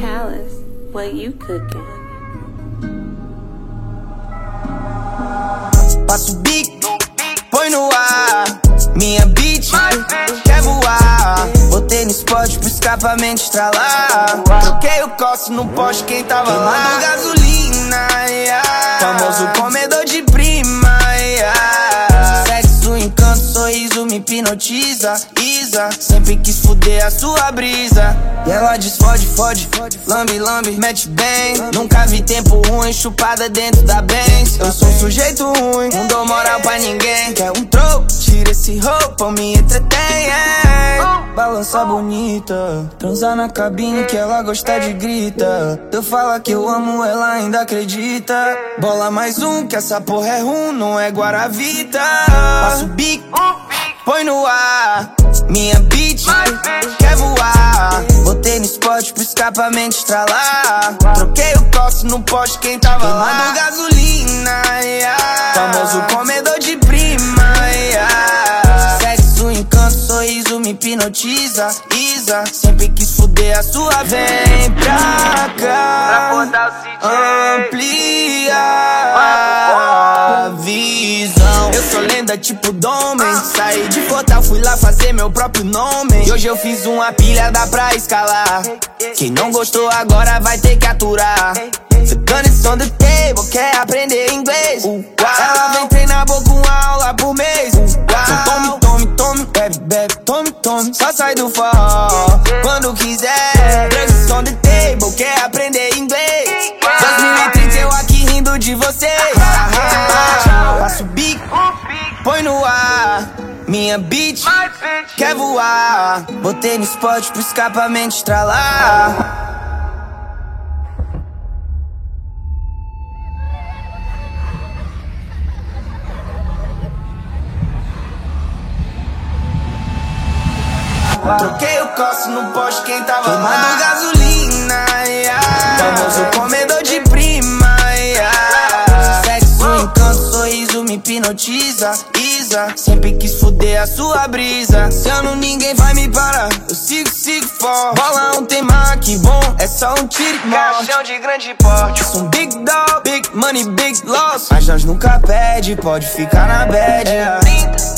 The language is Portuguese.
Palace, what you cooking? Passo bico, põe no spot pro escapamento estralar. Troquei o costo no poste, quem tava lá? Do gasolina, yeah. famoso comedor de prima. Yeah. Sexo, encanto, sorriso me hipnotiza. Isa, sempre quis fuder a sua brisa. E ela diz: fode, fode, lambe, lambe, mete bem. Nunca vi tempo ruim, chupada dentro da Benz. Eu sou um sujeito ruim, não dou moral pra ninguém. Quer um troco? Esse roupa, me entretém. yeah. Balança bonita, transar na cabine que ela gosta de grita. Eu falo que eu amo, ela ainda acredita. Bola mais um, que essa porra é rum, não é Guaravita. Passo o bico, põe no ar. Minha beat quer voar. Botei no spot pro escapamento estralar. Troquei o costo no poste, quem tava lá? gasolina, yeah. famoso comedor encanto, sorriso me hipnotiza. Isa, sempre quis fuder a sua. Vem pra cá, amplia a visão. Eu sou lenda tipo Domen. Saí de Fortal, fui lá fazer meu próprio nome. E hoje eu fiz uma pilha, dá pra escalar. Quem não gostou agora vai ter que aturar. The gun is on the table, quer aprender inglês? Ela Só sai do forró quando quiser. Drugs on the table, quer aprender inglês? 2030 eu aqui rindo de você. Passo o bico, põe no ar. Minha beat quer voar. Botei no spot pro escapamento estralar. Troquei o costo no poste, quem tava Queimando gasolina, yeah. Famoso comedor de prima, yeah. Sexo, encanto, sorriso me hipnotiza Isa, sempre quis fuder a sua brisa Se eu não ninguém vai me parar Eu sigo, sigo forte Bola um tema que bom, é só um tiro e morte Caixão de grande porte. Sou um big dog, big money, big loss Mas nós nunca perde, pode ficar na bad yeah. 30,